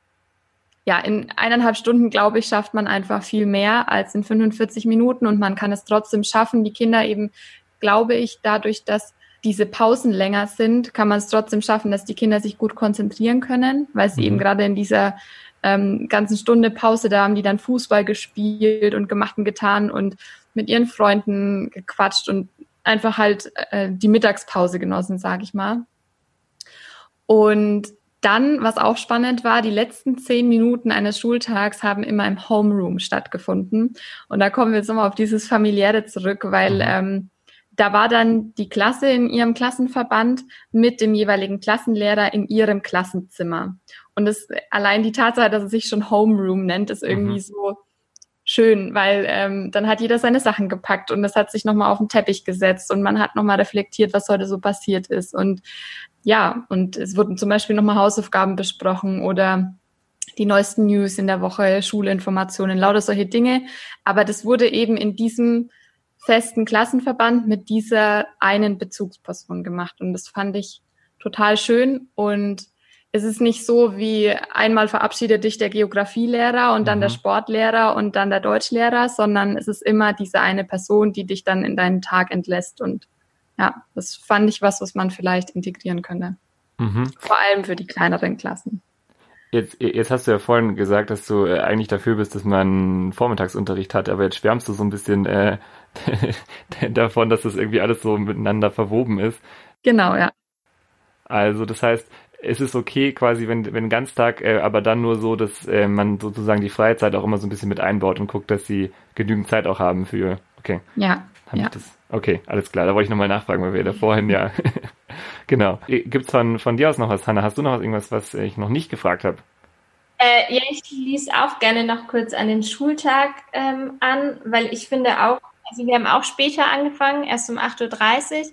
ja, in eineinhalb Stunden, glaube ich, schafft man einfach viel mehr als in 45 Minuten und man kann es trotzdem schaffen. Die Kinder eben, glaube ich, dadurch, dass diese Pausen länger sind, kann man es trotzdem schaffen, dass die Kinder sich gut konzentrieren können, weil sie mhm. eben gerade in dieser ähm, ganzen Stunde Pause da haben, die dann Fußball gespielt und gemacht und getan und mit ihren Freunden gequatscht und einfach halt äh, die Mittagspause genossen, sage ich mal. Und dann, was auch spannend war, die letzten zehn Minuten eines Schultags haben immer im Homeroom stattgefunden. Und da kommen wir jetzt nochmal auf dieses Familiäre zurück, weil mhm. ähm, da war dann die Klasse in ihrem Klassenverband mit dem jeweiligen Klassenlehrer in ihrem Klassenzimmer. Und das, allein die Tatsache, dass es sich schon Homeroom nennt, ist irgendwie mhm. so schön, weil ähm, dann hat jeder seine Sachen gepackt und es hat sich nochmal auf den Teppich gesetzt und man hat nochmal reflektiert, was heute so passiert ist. Und ja, und es wurden zum Beispiel nochmal Hausaufgaben besprochen oder die neuesten News in der Woche, Schulinformationen, lauter solche Dinge. Aber das wurde eben in diesem festen Klassenverband mit dieser einen Bezugsperson gemacht. Und das fand ich total schön. Und es ist nicht so wie einmal verabschiedet dich der Geografielehrer und dann mhm. der Sportlehrer und dann der Deutschlehrer, sondern es ist immer diese eine Person, die dich dann in deinen Tag entlässt und ja, das fand ich was, was man vielleicht integrieren könnte. Mhm. Vor allem für die kleineren Klassen. Jetzt, jetzt hast du ja vorhin gesagt, dass du äh, eigentlich dafür bist, dass man Vormittagsunterricht hat, aber jetzt schwärmst du so ein bisschen äh, davon, dass das irgendwie alles so miteinander verwoben ist. Genau, ja. Also das heißt, es ist okay quasi, wenn, wenn Ganztag, äh, aber dann nur so, dass äh, man sozusagen die Freizeit auch immer so ein bisschen mit einbaut und guckt, dass sie genügend Zeit auch haben für, okay. Ja. ja. Das, okay, alles klar, da wollte ich nochmal nachfragen, weil wir da vorhin ja, genau. Gibt's von, von dir aus noch was, Hanna? Hast du noch was, irgendwas, was ich noch nicht gefragt habe? Äh, ja, ich schließe auch gerne noch kurz an den Schultag ähm, an, weil ich finde auch, also wir haben auch später angefangen, erst um 8.30 Uhr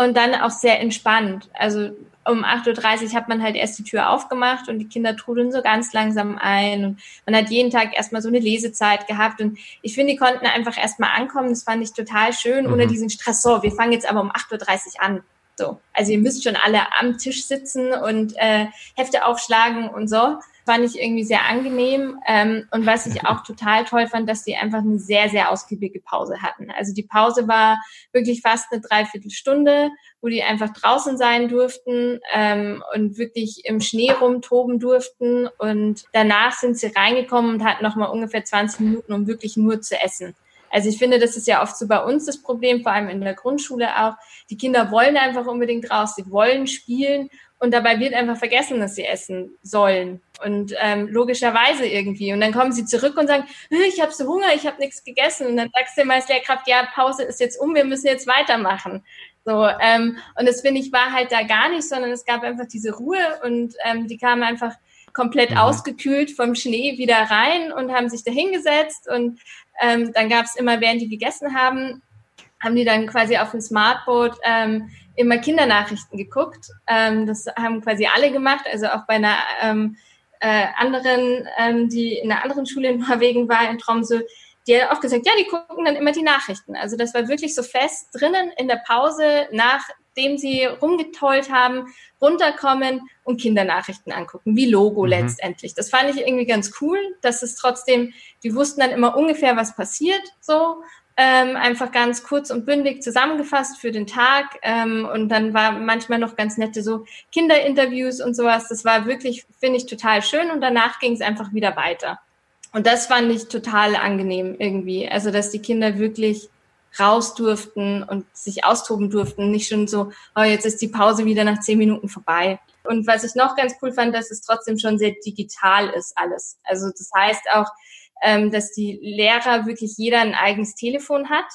und dann auch sehr entspannt. Also um 8.30 Uhr hat man halt erst die Tür aufgemacht und die Kinder trudeln so ganz langsam ein und man hat jeden Tag erstmal so eine Lesezeit gehabt und ich finde, die konnten einfach erstmal ankommen. Das fand ich total schön, mhm. ohne diesen Stress. So, wir fangen jetzt aber um 8.30 Uhr an. So, also ihr müsst schon alle am Tisch sitzen und äh, Hefte aufschlagen und so fand ich irgendwie sehr angenehm. Ähm, und was ich auch total toll fand, dass die einfach eine sehr, sehr ausgiebige Pause hatten. Also die Pause war wirklich fast eine Dreiviertelstunde, wo die einfach draußen sein durften ähm, und wirklich im Schnee rumtoben durften. Und danach sind sie reingekommen und hatten nochmal ungefähr 20 Minuten, um wirklich nur zu essen. Also ich finde, das ist ja oft so bei uns das Problem, vor allem in der Grundschule auch. Die Kinder wollen einfach unbedingt raus, sie wollen spielen und dabei wird einfach vergessen, dass sie essen sollen. Und ähm, logischerweise irgendwie. Und dann kommen sie zurück und sagen, ich habe so Hunger, ich habe nichts gegessen. Und dann sagst du immer als Lehrkraft, ja, Pause ist jetzt um, wir müssen jetzt weitermachen. So, ähm, und das finde ich war halt da gar nicht, sondern es gab einfach diese Ruhe und ähm, die kamen einfach komplett mhm. ausgekühlt vom Schnee wieder rein und haben sich da hingesetzt und ähm, dann gab es immer, während die gegessen haben, haben die dann quasi auf dem Smartboard ähm, immer Kindernachrichten geguckt. Ähm, das haben quasi alle gemacht, also auch bei einer ähm, äh, anderen, ähm, die in einer anderen Schule in Norwegen war, in Tromsø, die hat auch gesagt, ja, die gucken dann immer die Nachrichten. Also das war wirklich so fest drinnen in der Pause, nachdem sie rumgetollt haben, runterkommen und Kindernachrichten angucken, wie Logo mhm. letztendlich. Das fand ich irgendwie ganz cool, dass es trotzdem, die wussten dann immer ungefähr, was passiert, so. Ähm, einfach ganz kurz und bündig zusammengefasst für den Tag. Ähm, und dann war manchmal noch ganz nette so Kinderinterviews und sowas. Das war wirklich, finde ich, total schön. Und danach ging es einfach wieder weiter. Und das fand ich total angenehm irgendwie. Also, dass die Kinder wirklich raus durften und sich austoben durften. Nicht schon so, oh, jetzt ist die Pause wieder nach zehn Minuten vorbei. Und was ich noch ganz cool fand, dass es trotzdem schon sehr digital ist alles. Also das heißt auch, ähm, dass die Lehrer wirklich jeder ein eigenes Telefon hat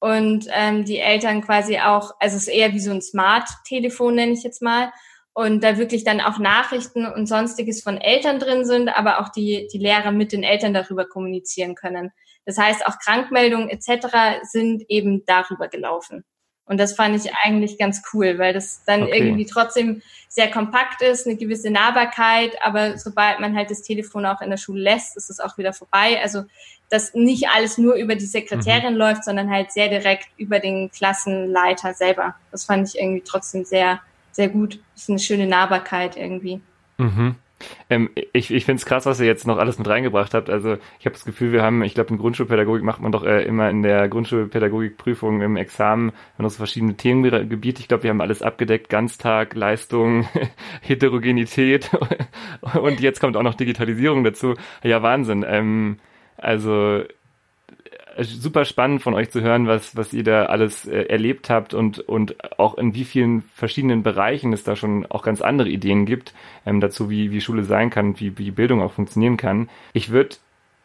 und ähm, die Eltern quasi auch, also es ist eher wie so ein Smart-Telefon, nenne ich jetzt mal und da wirklich dann auch Nachrichten und sonstiges von Eltern drin sind, aber auch die, die Lehrer mit den Eltern darüber kommunizieren können. Das heißt, auch Krankmeldungen etc. sind eben darüber gelaufen. Und das fand ich eigentlich ganz cool, weil das dann okay. irgendwie trotzdem sehr kompakt ist, eine gewisse Nahbarkeit, aber sobald man halt das Telefon auch in der Schule lässt, ist es auch wieder vorbei. Also, dass nicht alles nur über die Sekretärin mhm. läuft, sondern halt sehr direkt über den Klassenleiter selber. Das fand ich irgendwie trotzdem sehr, sehr gut. Das ist eine schöne Nahbarkeit irgendwie. Mhm. Ähm, ich ich finde es krass, was ihr jetzt noch alles mit reingebracht habt. Also ich habe das Gefühl, wir haben, ich glaube, in Grundschulpädagogik macht man doch äh, immer in der Grundschulpädagogikprüfung im Examen noch so verschiedene Themengebiete. Ich glaube, wir haben alles abgedeckt. Ganztag, Leistung, Heterogenität und jetzt kommt auch noch Digitalisierung dazu. Ja, Wahnsinn. Ähm, also super spannend von euch zu hören, was, was ihr da alles äh, erlebt habt und, und auch in wie vielen verschiedenen Bereichen es da schon auch ganz andere Ideen gibt ähm, dazu, wie, wie Schule sein kann, wie, wie Bildung auch funktionieren kann. Ich würde,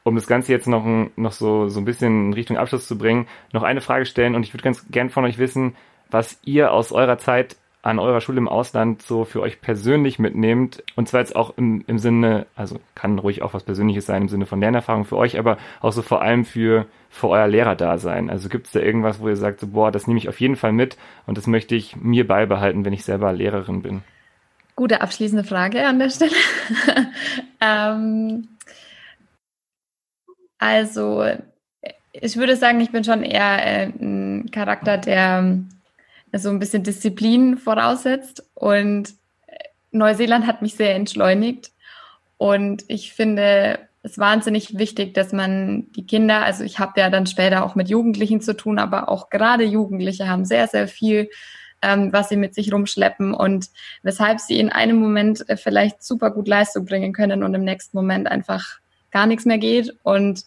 um das Ganze jetzt noch, noch so, so ein bisschen in Richtung Abschluss zu bringen, noch eine Frage stellen und ich würde ganz gern von euch wissen, was ihr aus eurer Zeit an eurer Schule im Ausland so für euch persönlich mitnehmt. Und zwar jetzt auch im, im Sinne, also kann ruhig auch was Persönliches sein im Sinne von Lernerfahrung für euch, aber auch so vor allem für, für euer Lehrerdasein. Also gibt es da irgendwas, wo ihr sagt, so, boah, das nehme ich auf jeden Fall mit und das möchte ich mir beibehalten, wenn ich selber Lehrerin bin? Gute abschließende Frage an der Stelle. ähm, also, ich würde sagen, ich bin schon eher äh, ein Charakter, der so ein bisschen Disziplin voraussetzt. Und Neuseeland hat mich sehr entschleunigt. Und ich finde es wahnsinnig wichtig, dass man die Kinder, also ich habe ja dann später auch mit Jugendlichen zu tun, aber auch gerade Jugendliche haben sehr, sehr viel, ähm, was sie mit sich rumschleppen und weshalb sie in einem Moment äh, vielleicht super gut Leistung bringen können und im nächsten Moment einfach gar nichts mehr geht. Und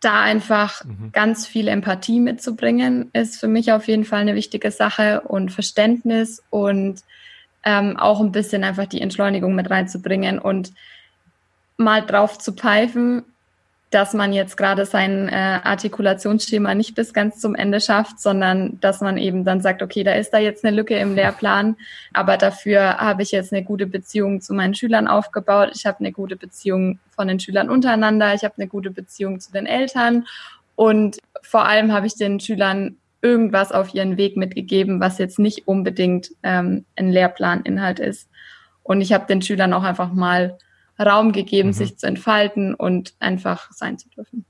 da einfach mhm. ganz viel Empathie mitzubringen, ist für mich auf jeden Fall eine wichtige Sache und Verständnis und ähm, auch ein bisschen einfach die Entschleunigung mit reinzubringen und mal drauf zu pfeifen, dass man jetzt gerade sein äh, Artikulationsschema nicht bis ganz zum Ende schafft, sondern dass man eben dann sagt, okay, da ist da jetzt eine Lücke im Lehrplan, aber dafür habe ich jetzt eine gute Beziehung zu meinen Schülern aufgebaut, ich habe eine gute Beziehung von den Schülern untereinander, ich habe eine gute Beziehung zu den Eltern. Und vor allem habe ich den Schülern irgendwas auf ihren Weg mitgegeben, was jetzt nicht unbedingt ähm, ein Lehrplaninhalt ist. Und ich habe den Schülern auch einfach mal Raum gegeben, mhm. sich zu entfalten und einfach sein zu dürfen.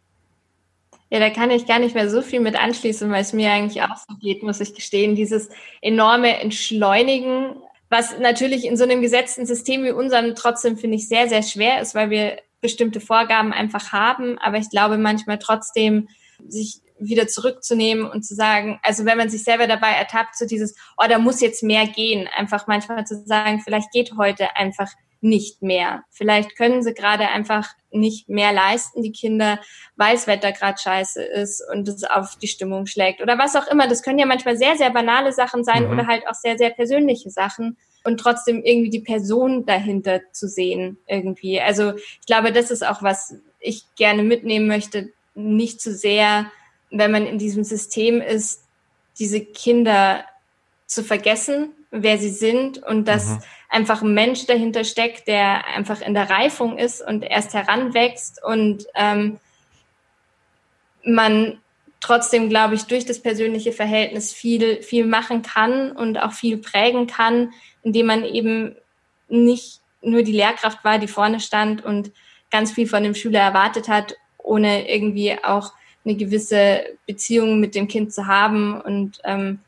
Ja, da kann ich gar nicht mehr so viel mit anschließen, weil es mir eigentlich auch so geht, muss ich gestehen. Dieses enorme Entschleunigen, was natürlich in so einem gesetzten System wie unserem trotzdem, finde ich, sehr, sehr schwer ist, weil wir bestimmte Vorgaben einfach haben. Aber ich glaube manchmal trotzdem, sich wieder zurückzunehmen und zu sagen, also wenn man sich selber dabei ertappt, so dieses, oh, da muss jetzt mehr gehen, einfach manchmal zu sagen, vielleicht geht heute einfach nicht mehr. Vielleicht können sie gerade einfach nicht mehr leisten, die Kinder, weil das Wetter gerade scheiße ist und es auf die Stimmung schlägt oder was auch immer. Das können ja manchmal sehr, sehr banale Sachen sein mhm. oder halt auch sehr, sehr persönliche Sachen und trotzdem irgendwie die Person dahinter zu sehen irgendwie. Also ich glaube, das ist auch was ich gerne mitnehmen möchte, nicht zu sehr, wenn man in diesem System ist, diese Kinder zu vergessen, wer sie sind und dass mhm. Einfach ein Mensch dahinter steckt, der einfach in der Reifung ist und erst heranwächst und ähm, man trotzdem, glaube ich, durch das persönliche Verhältnis viel, viel machen kann und auch viel prägen kann, indem man eben nicht nur die Lehrkraft war, die vorne stand und ganz viel von dem Schüler erwartet hat, ohne irgendwie auch eine gewisse Beziehung mit dem Kind zu haben und ähm,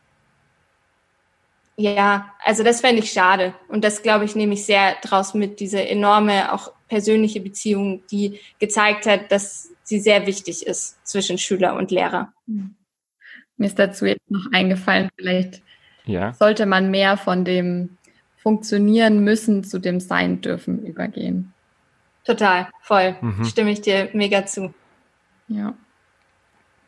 ja, also das fände ich schade. Und das, glaube ich, nehme ich sehr draus mit, diese enorme, auch persönliche Beziehung, die gezeigt hat, dass sie sehr wichtig ist zwischen Schüler und Lehrer. Mir ist dazu jetzt noch eingefallen, vielleicht ja. sollte man mehr von dem Funktionieren müssen zu dem Sein dürfen übergehen. Total, voll. Mhm. Stimme ich dir mega zu. Ja.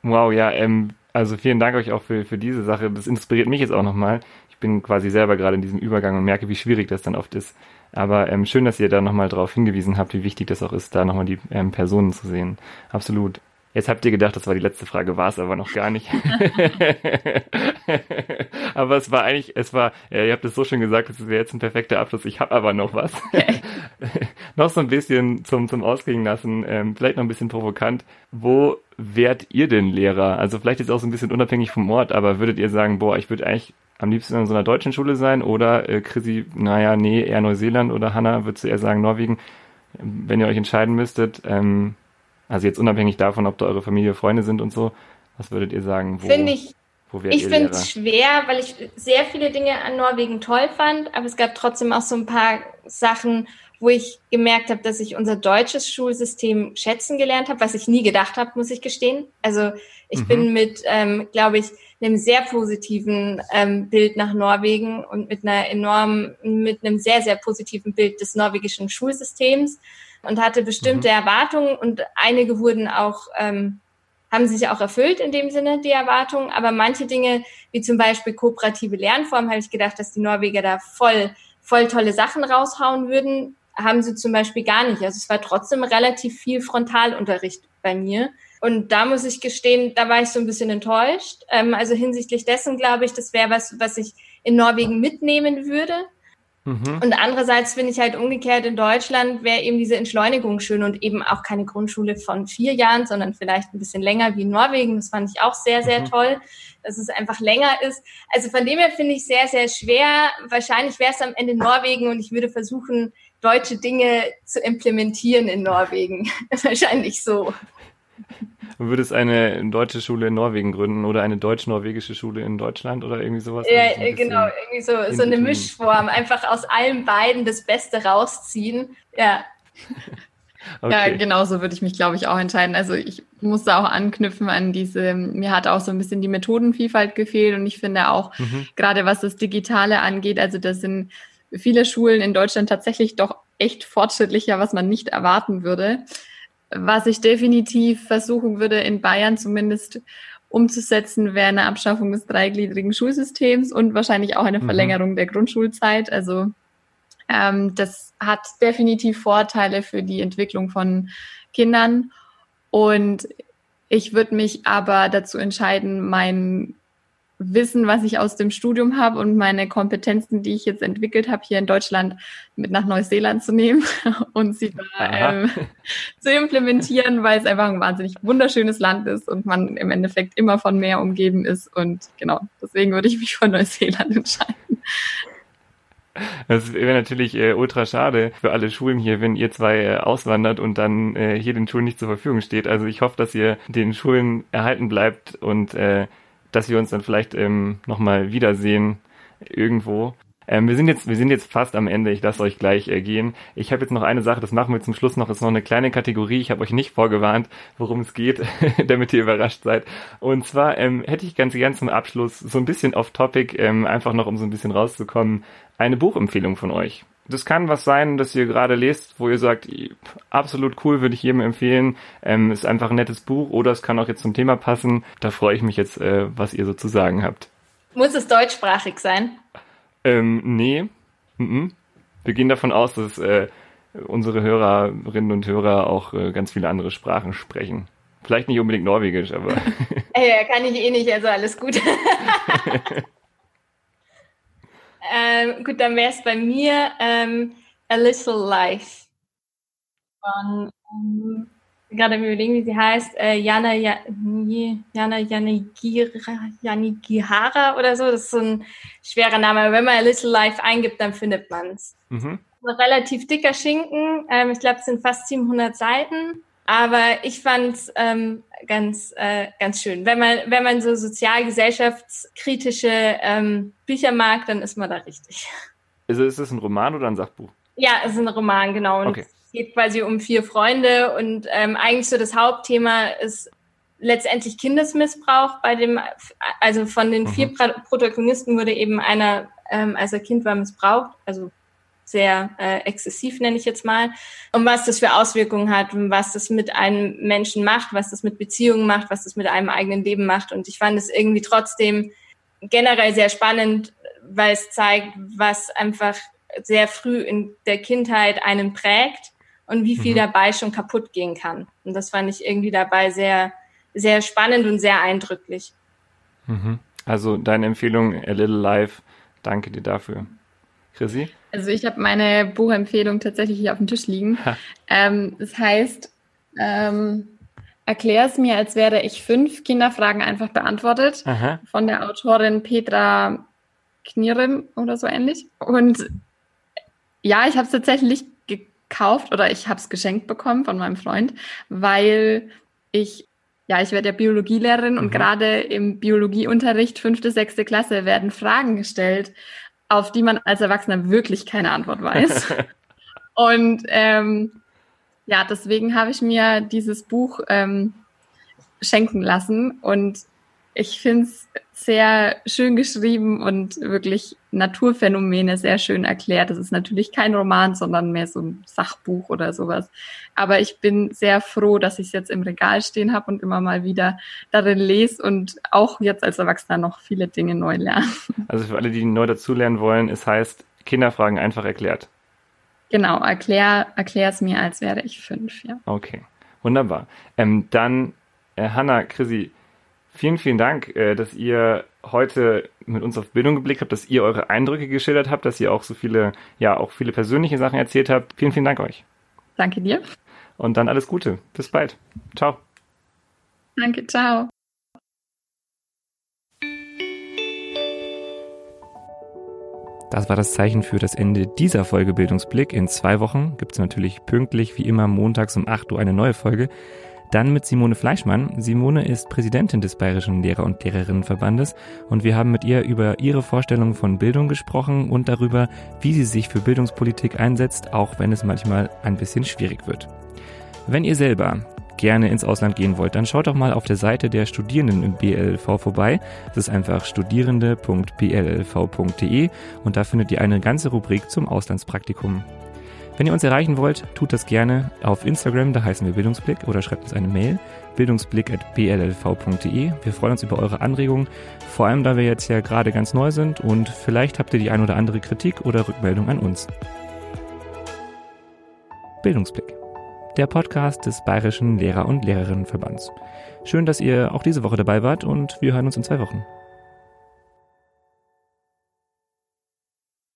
Wow, ja, ähm, also vielen Dank euch auch für, für diese Sache. Das inspiriert mich jetzt auch nochmal bin quasi selber gerade in diesem Übergang und merke, wie schwierig das dann oft ist. Aber ähm, schön, dass ihr da nochmal drauf hingewiesen habt, wie wichtig das auch ist, da nochmal die ähm, Personen zu sehen. Absolut. Jetzt habt ihr gedacht, das war die letzte Frage, war es aber noch gar nicht. aber es war eigentlich, es war, ihr habt es so schön gesagt, es wäre jetzt ein perfekter Abschluss. Ich habe aber noch was. noch so ein bisschen zum, zum Ausklingen lassen, ähm, vielleicht noch ein bisschen provokant. Wo wärt ihr denn Lehrer? Also vielleicht ist auch so ein bisschen unabhängig vom Ort, aber würdet ihr sagen, boah, ich würde eigentlich am liebsten in so einer deutschen Schule sein oder äh, Chrissy, naja, nee, eher Neuseeland oder Hanna, würdest du eher sagen Norwegen? Wenn ihr euch entscheiden müsstet, ähm, also jetzt unabhängig davon, ob da eure Familie Freunde sind und so, was würdet ihr sagen? Wo, finde ich, wo ich finde es schwer, weil ich sehr viele Dinge an Norwegen toll fand, aber es gab trotzdem auch so ein paar Sachen, wo ich gemerkt habe, dass ich unser deutsches Schulsystem schätzen gelernt habe, was ich nie gedacht habe, muss ich gestehen. Also ich mhm. bin mit, ähm, glaube ich, einem sehr positiven ähm, Bild nach Norwegen und mit einer enormen, mit einem sehr, sehr positiven Bild des norwegischen Schulsystems und hatte bestimmte mhm. Erwartungen und einige wurden auch, ähm, haben sich auch erfüllt in dem Sinne, die Erwartungen, aber manche Dinge, wie zum Beispiel kooperative Lernformen, habe ich gedacht, dass die Norweger da voll, voll tolle Sachen raushauen würden, haben sie zum Beispiel gar nicht. Also es war trotzdem relativ viel Frontalunterricht bei mir. Und da muss ich gestehen, da war ich so ein bisschen enttäuscht. Ähm, also hinsichtlich dessen glaube ich, das wäre was, was ich in Norwegen mitnehmen würde. Mhm. Und andererseits finde ich halt umgekehrt in Deutschland wäre eben diese Entschleunigung schön und eben auch keine Grundschule von vier Jahren, sondern vielleicht ein bisschen länger wie in Norwegen. Das fand ich auch sehr, sehr mhm. toll, dass es einfach länger ist. Also von dem her finde ich sehr, sehr schwer. Wahrscheinlich wäre es am Ende Norwegen und ich würde versuchen, deutsche Dinge zu implementieren in Norwegen. Wahrscheinlich so. Du würdest eine deutsche Schule in Norwegen gründen oder eine deutsch-norwegische Schule in Deutschland oder irgendwie sowas? Ja, so genau, irgendwie so, so eine Mischform. Einfach aus allen beiden das Beste rausziehen. Ja. Okay. Ja, genau so würde ich mich, glaube ich, auch entscheiden. Also ich musste auch anknüpfen an diese, mir hat auch so ein bisschen die Methodenvielfalt gefehlt und ich finde auch, mhm. gerade was das Digitale angeht, also das sind viele Schulen in Deutschland tatsächlich doch echt fortschrittlicher, was man nicht erwarten würde. Was ich definitiv versuchen würde, in Bayern zumindest umzusetzen, wäre eine Abschaffung des dreigliedrigen Schulsystems und wahrscheinlich auch eine mhm. Verlängerung der Grundschulzeit. Also ähm, das hat definitiv Vorteile für die Entwicklung von Kindern. Und ich würde mich aber dazu entscheiden, mein Wissen, was ich aus dem Studium habe und meine Kompetenzen, die ich jetzt entwickelt habe, hier in Deutschland mit nach Neuseeland zu nehmen und sie da ähm, zu implementieren, weil es einfach ein wahnsinnig wunderschönes Land ist und man im Endeffekt immer von Meer umgeben ist. Und genau, deswegen würde ich mich für Neuseeland entscheiden. Das wäre natürlich äh, ultra schade für alle Schulen hier, wenn ihr zwei äh, auswandert und dann äh, hier den Schulen nicht zur Verfügung steht. Also ich hoffe, dass ihr den Schulen erhalten bleibt und äh, dass wir uns dann vielleicht ähm, nochmal wiedersehen irgendwo. Ähm, wir sind jetzt, wir sind jetzt fast am Ende. Ich lasse euch gleich äh, gehen. Ich habe jetzt noch eine Sache, das machen wir zum Schluss noch. Ist noch eine kleine Kategorie. Ich habe euch nicht vorgewarnt, worum es geht, damit ihr überrascht seid. Und zwar ähm, hätte ich ganz gern zum Abschluss so ein bisschen off-topic, ähm, einfach noch um so ein bisschen rauszukommen, eine Buchempfehlung von euch. Das kann was sein, das ihr gerade lest, wo ihr sagt, absolut cool, würde ich jedem empfehlen. Ähm, ist einfach ein nettes Buch oder es kann auch jetzt zum Thema passen. Da freue ich mich jetzt, äh, was ihr so zu sagen habt. Muss es deutschsprachig sein? Ähm, nee. Mhm. Wir gehen davon aus, dass äh, unsere Hörerinnen und Hörer auch äh, ganz viele andere Sprachen sprechen. Vielleicht nicht unbedingt Norwegisch, aber. ja, kann ich eh nicht, also alles gut. ähm, gut, dann wäre es bei mir ähm, A Little Life von, ähm, gerade im Überlegen, wie sie heißt, äh, Jana, Jana Yanigihara oder so. Das ist so ein schwerer Name. Aber wenn man A Little Life eingibt, dann findet man es. Mhm. Ein relativ dicker Schinken. Ähm, ich glaube, es sind fast 700 Seiten. Aber ich fand es ähm, ganz, äh, ganz schön. Wenn man, wenn man so sozialgesellschaftskritische ähm, Bücher mag, dann ist man da richtig. Also ist es ein Roman oder ein Sachbuch? Ja, es ist ein Roman, genau. Und okay. es geht quasi um vier Freunde und ähm, eigentlich so das Hauptthema ist letztendlich Kindesmissbrauch bei dem, also von den vier mhm. Protagonisten wurde eben einer, ähm, als er Kind war, missbraucht, also sehr äh, exzessiv, nenne ich jetzt mal, und was das für Auswirkungen hat und was das mit einem Menschen macht, was das mit Beziehungen macht, was das mit einem eigenen Leben macht. Und ich fand es irgendwie trotzdem generell sehr spannend, weil es zeigt, was einfach sehr früh in der Kindheit einen prägt und wie viel mhm. dabei schon kaputt gehen kann. Und das fand ich irgendwie dabei sehr, sehr spannend und sehr eindrücklich. Mhm. Also deine Empfehlung, A Little Life, danke dir dafür. Chrissy? Also ich habe meine Buchempfehlung tatsächlich hier auf dem Tisch liegen. Ähm, das heißt, ähm, erklär es mir, als wäre ich fünf Kinderfragen einfach beantwortet Aha. von der Autorin Petra Knirem oder so ähnlich. Und ja, ich habe es tatsächlich gekauft oder ich habe es geschenkt bekommen von meinem Freund, weil ich ja, ich werde ja Biologielehrerin mhm. und gerade im Biologieunterricht fünfte, sechste Klasse werden Fragen gestellt auf die man als Erwachsener wirklich keine Antwort weiß. und ähm, ja, deswegen habe ich mir dieses Buch ähm, schenken lassen und ich finde es sehr schön geschrieben und wirklich Naturphänomene sehr schön erklärt. Das ist natürlich kein Roman, sondern mehr so ein Sachbuch oder sowas. Aber ich bin sehr froh, dass ich es jetzt im Regal stehen habe und immer mal wieder darin lese und auch jetzt als Erwachsener noch viele Dinge neu lerne. Also für alle, die neu dazulernen wollen, es heißt Kinderfragen einfach erklärt. Genau, erklär, erklär es mir, als wäre ich fünf, ja. Okay, wunderbar. Ähm, dann, äh, Hanna, Chrissy, Vielen, vielen Dank, äh, dass ihr heute mit uns auf Bildung geblickt habt, dass ihr eure Eindrücke geschildert habt, dass ihr auch so viele, ja, auch viele persönliche Sachen erzählt habt. Vielen, vielen Dank euch. Danke dir. Und dann alles Gute. Bis bald. Ciao. Danke, ciao. Das war das Zeichen für das Ende dieser Folge Bildungsblick. In zwei Wochen gibt es natürlich pünktlich wie immer montags um 8 Uhr eine neue Folge. Dann mit Simone Fleischmann. Simone ist Präsidentin des Bayerischen Lehrer- und Lehrerinnenverbandes und wir haben mit ihr über ihre Vorstellungen von Bildung gesprochen und darüber, wie sie sich für Bildungspolitik einsetzt, auch wenn es manchmal ein bisschen schwierig wird. Wenn ihr selber gerne ins Ausland gehen wollt, dann schaut doch mal auf der Seite der Studierenden im BLV vorbei. Das ist einfach studierende.blv.de und da findet ihr eine ganze Rubrik zum Auslandspraktikum. Wenn ihr uns erreichen wollt, tut das gerne auf Instagram, da heißen wir Bildungsblick oder schreibt uns eine Mail, bildungsblick.blv.de. Wir freuen uns über eure Anregungen, vor allem da wir jetzt ja gerade ganz neu sind und vielleicht habt ihr die ein oder andere Kritik oder Rückmeldung an uns. Bildungsblick, der Podcast des Bayerischen Lehrer- und Lehrerinnenverbands. Schön, dass ihr auch diese Woche dabei wart und wir hören uns in zwei Wochen.